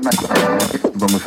Vamos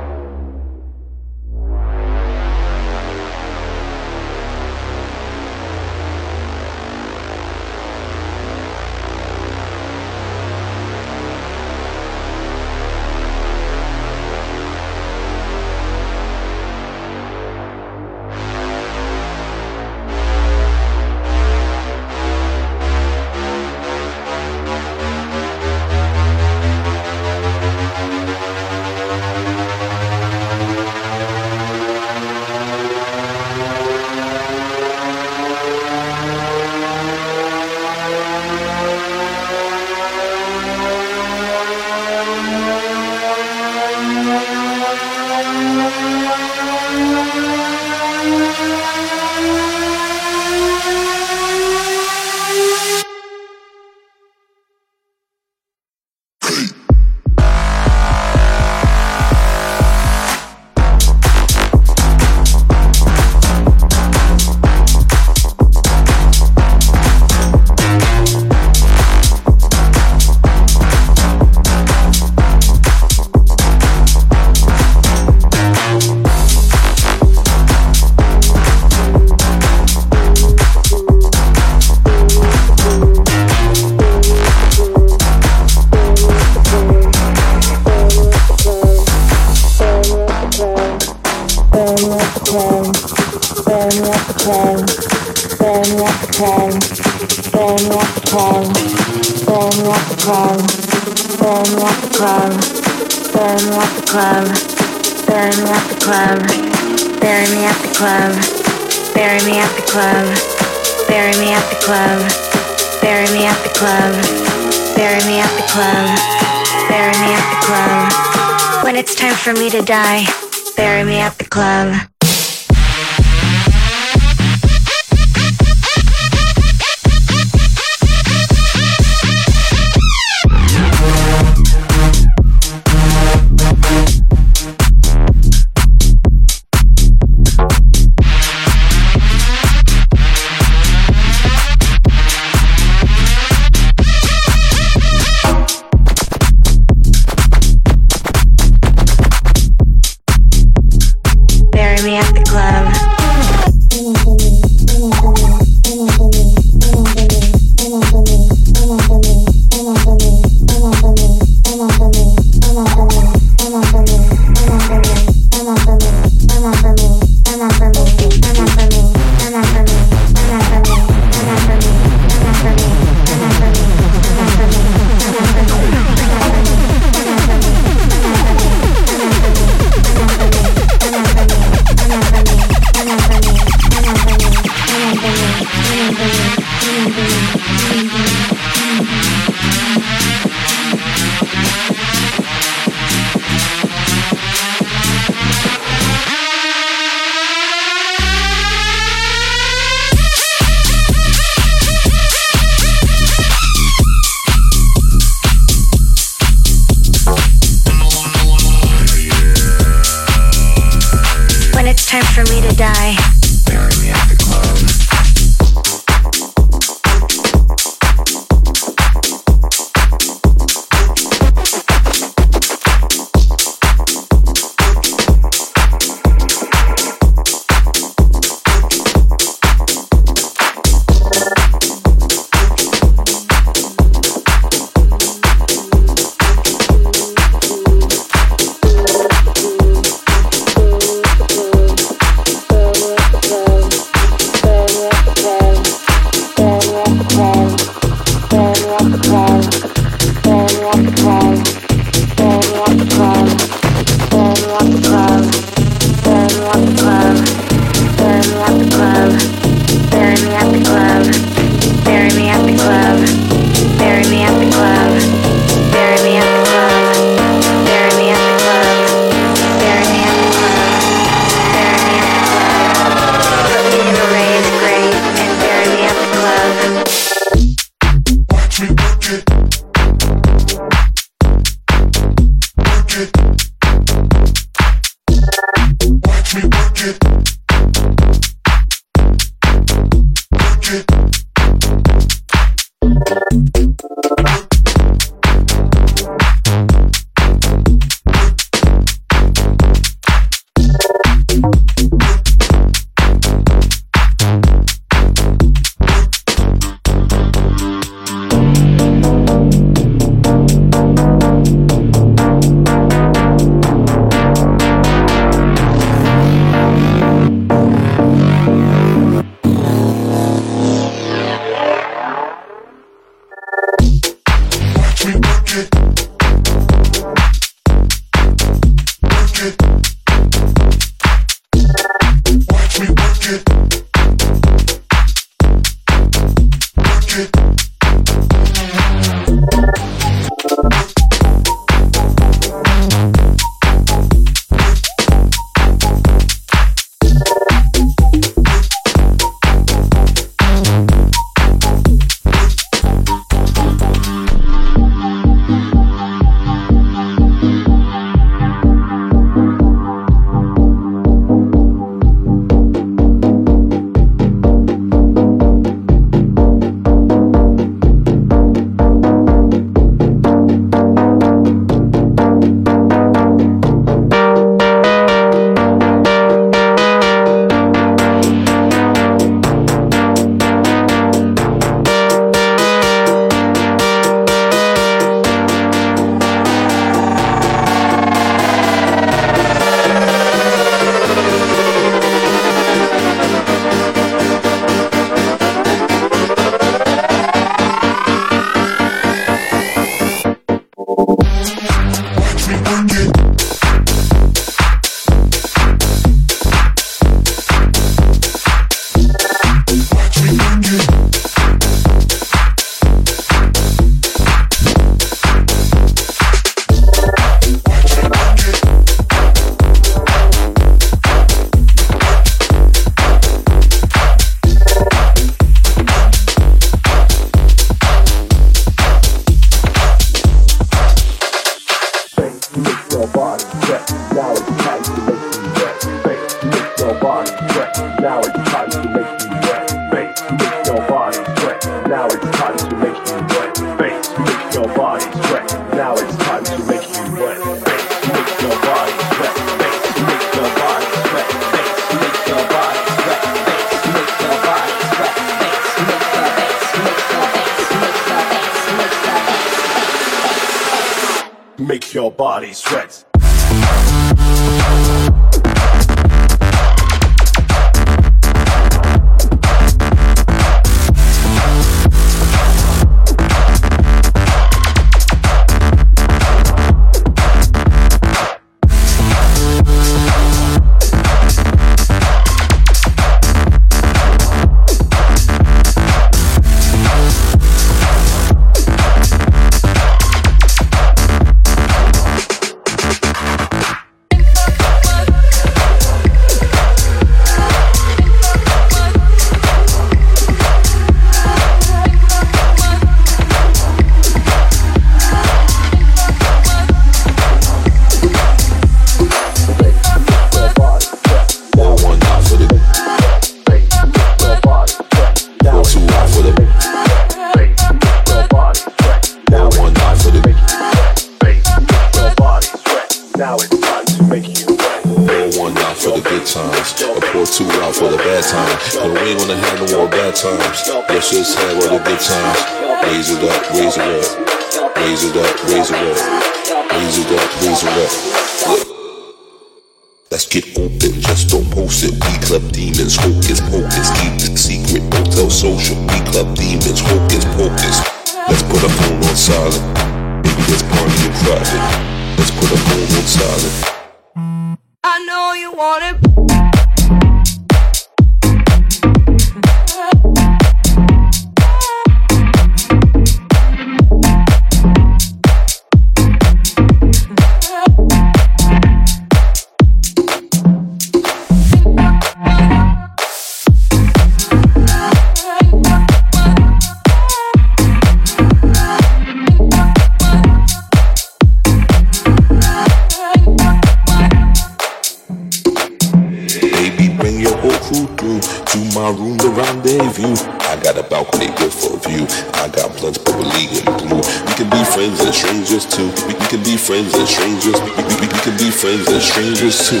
friends and strangers. We, we, we, can be friends and strangers too.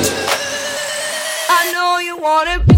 I know you wanna be.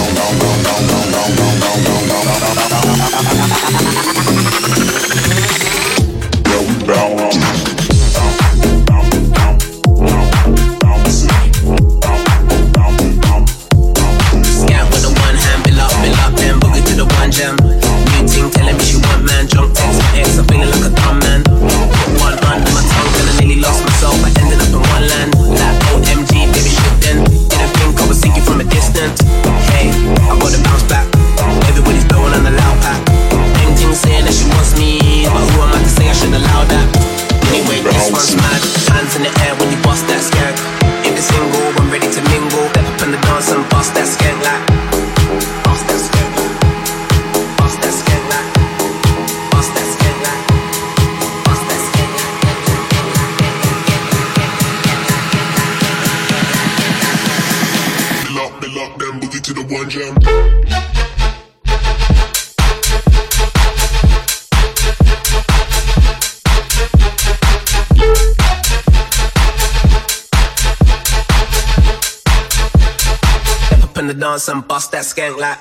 skank like.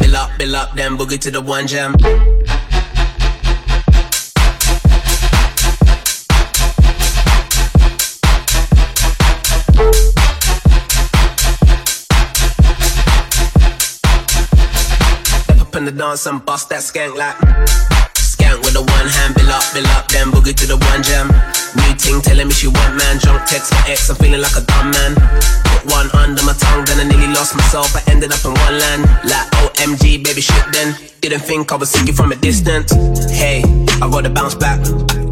Bill up, bill up, then boogie to the one jam. dance and bust that skank like Skank with the one hand, bill up, bill up, then boogie to the one jam Meeting telling me she want man, drunk text my ex, I'm feeling like a dumb man. Put one under my tongue, then I nearly lost myself, I ended up in one land. Like OMG, baby shit then, didn't think I was you from a distance. Hey, I gotta bounce back,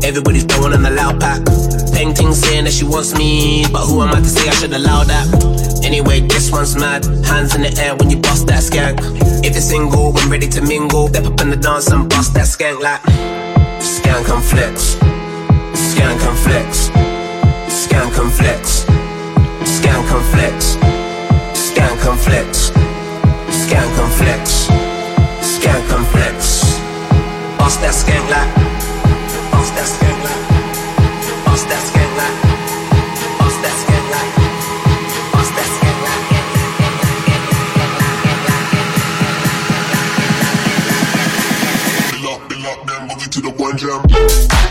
everybody's throwing on the loud pack. Painting saying that she wants me, but who am I to say I should allow that? Anyway, this one's mad. Hands in the air when you bust that skank. If you're single, I'm ready to mingle. Step up in the dance and bust that skank like skank and flex, skank and flex, skank and flex, skank and flex, skank and flex, skank and flex, skank and flex. Bust that skank like, bust that skank like. jump.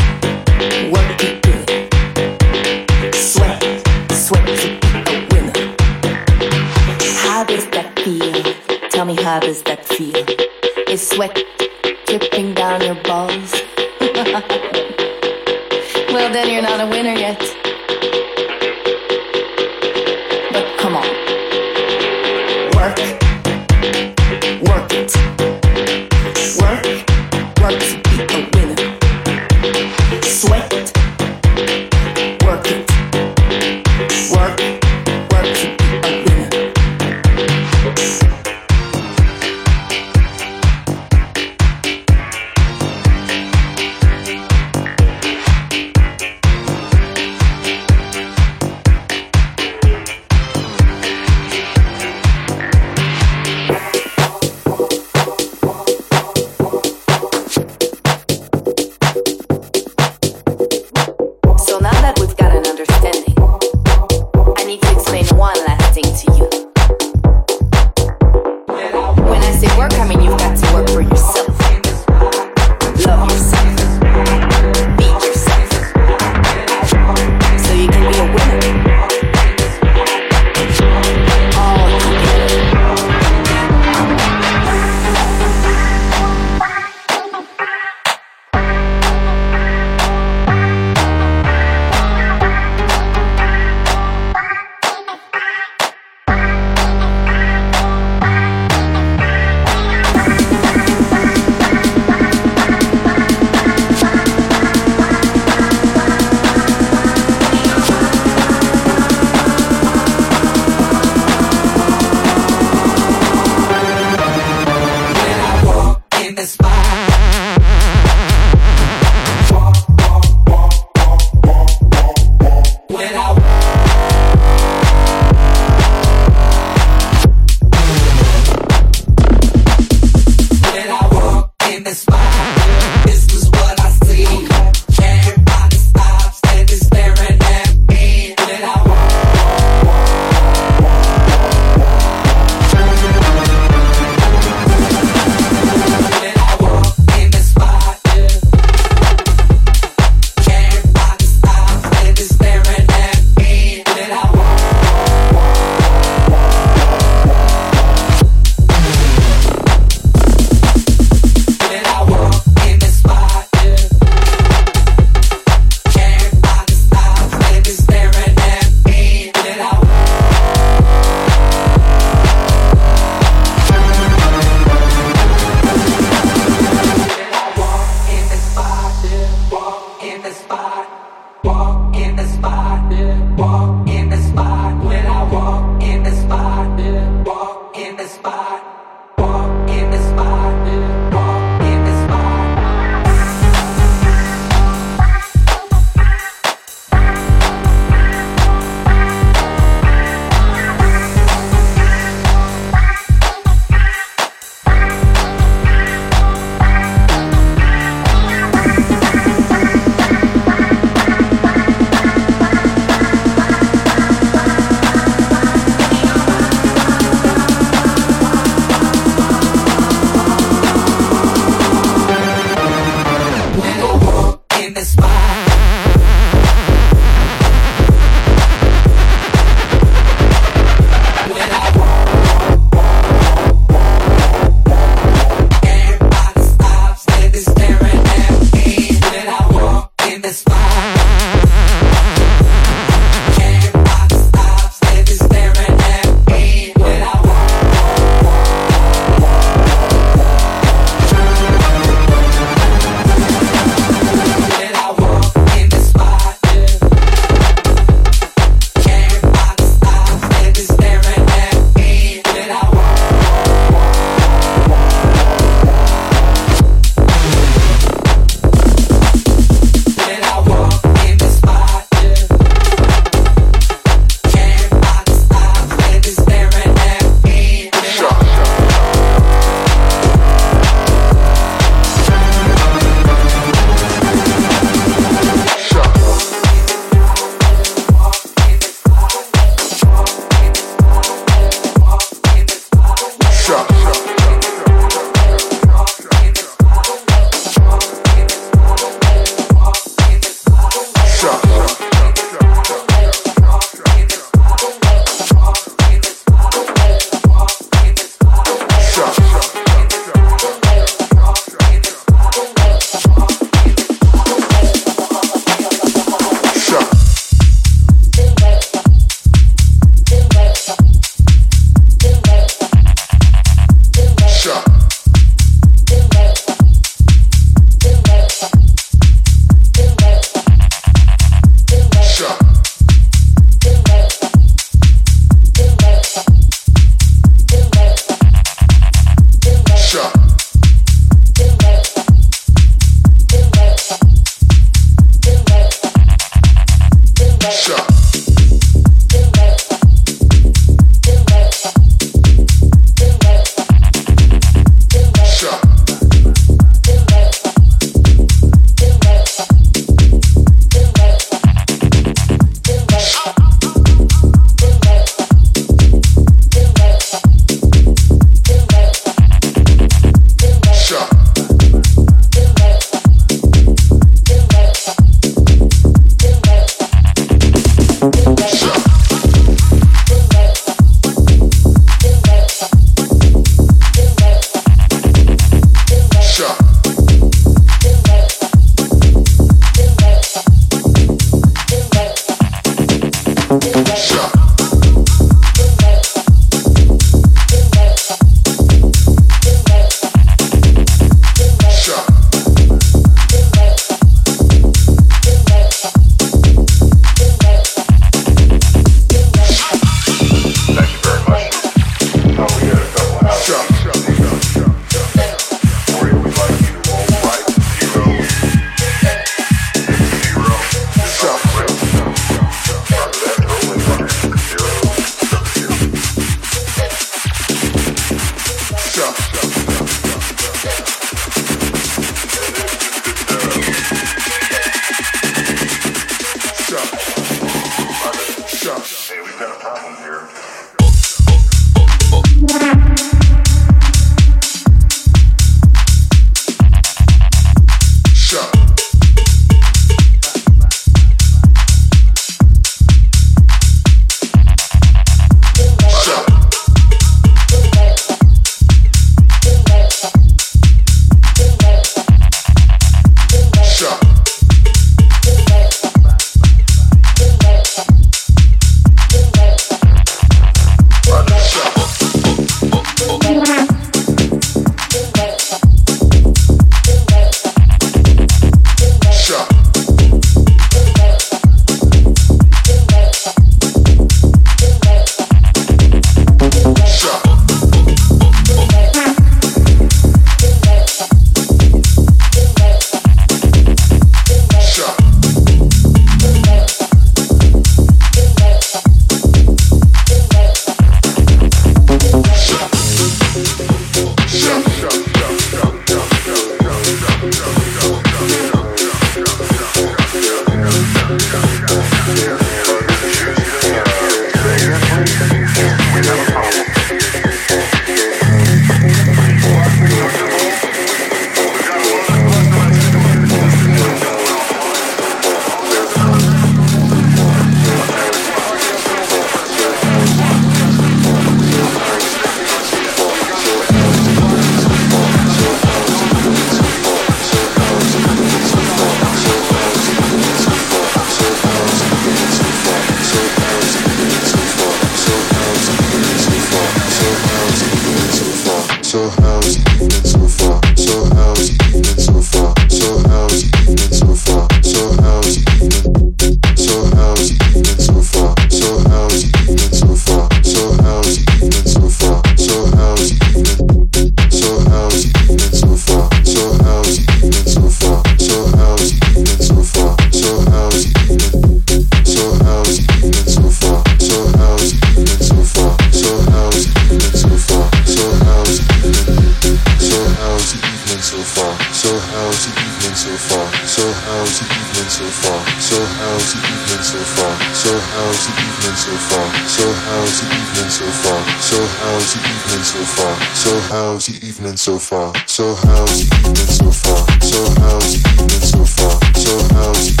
so far? So how's the evening so far? So how's the evening so far? So how's the evening so far? So how's the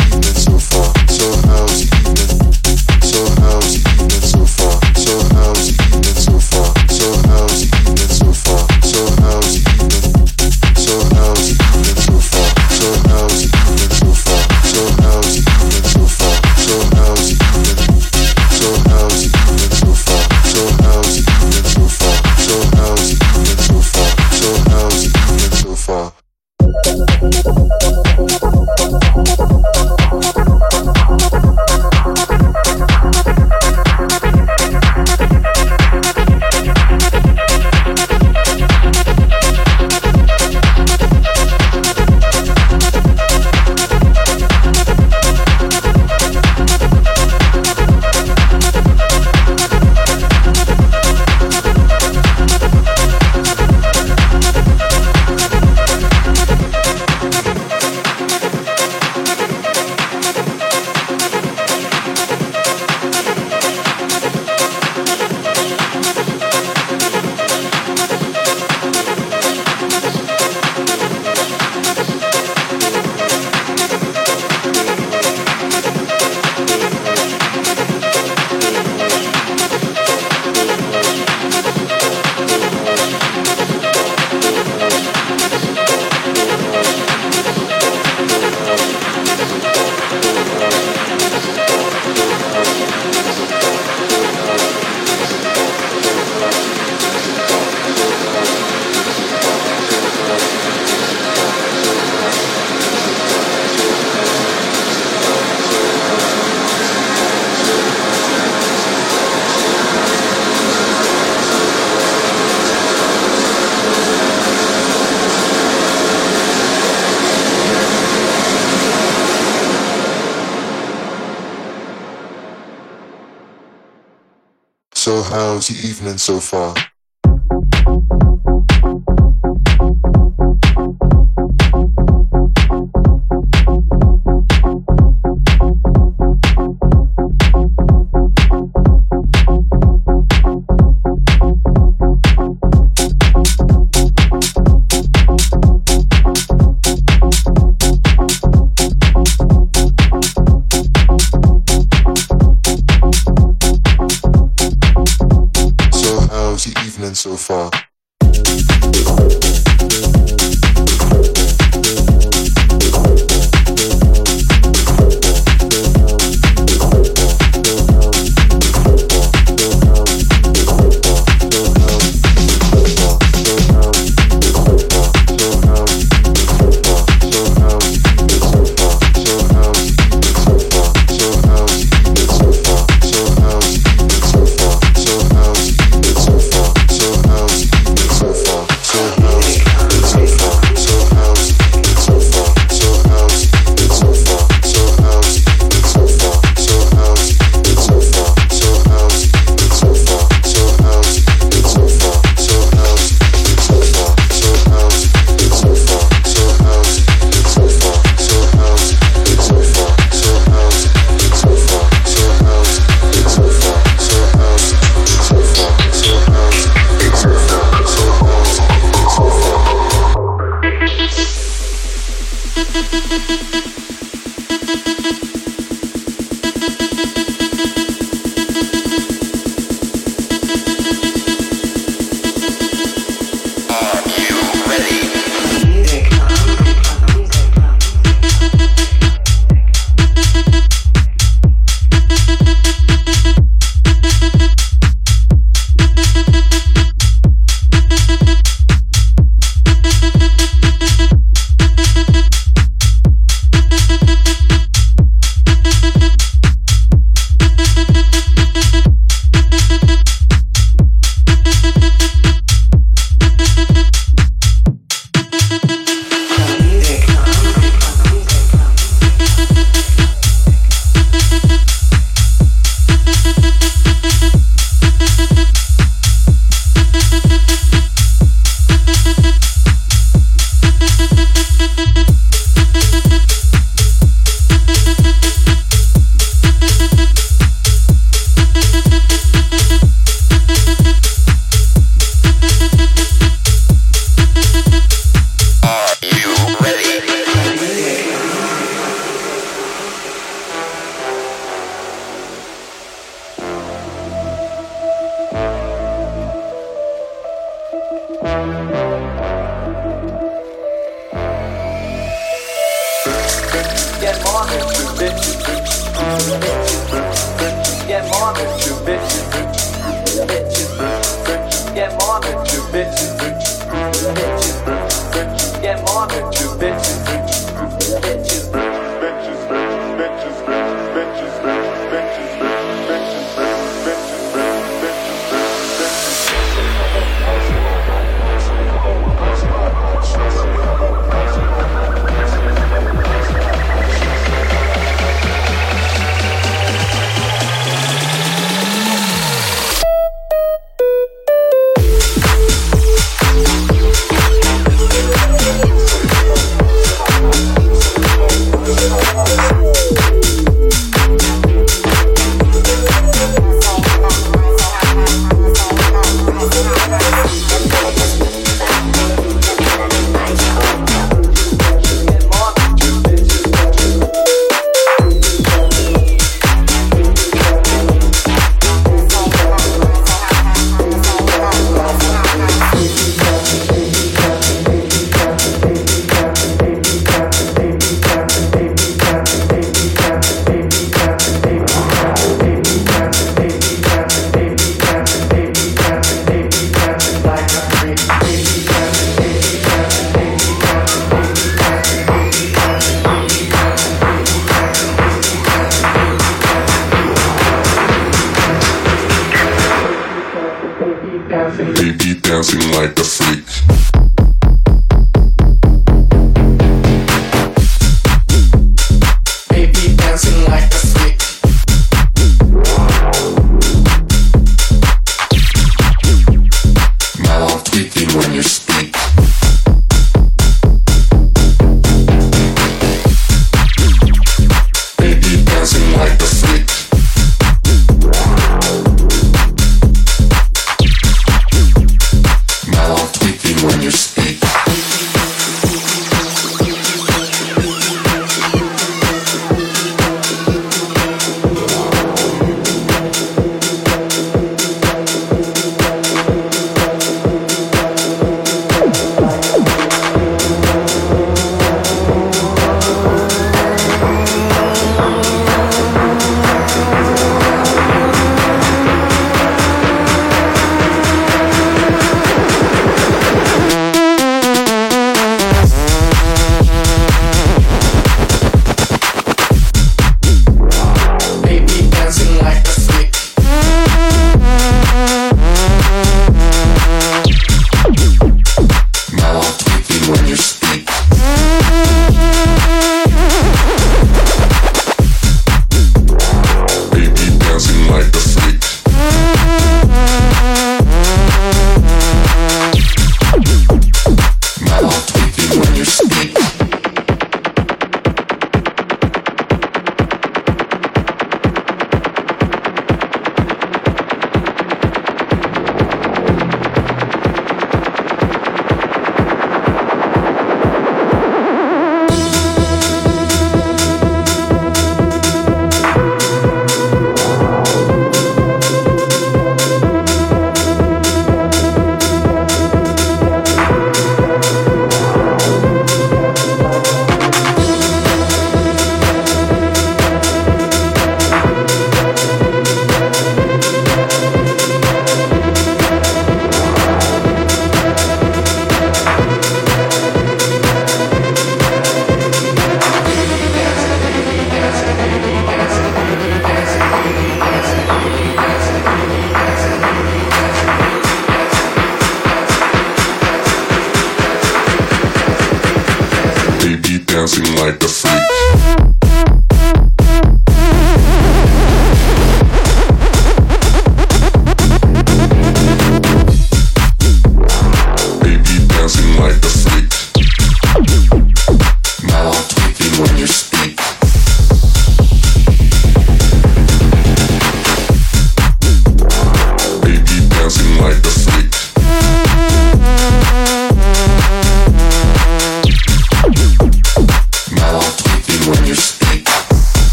how's your evening so far?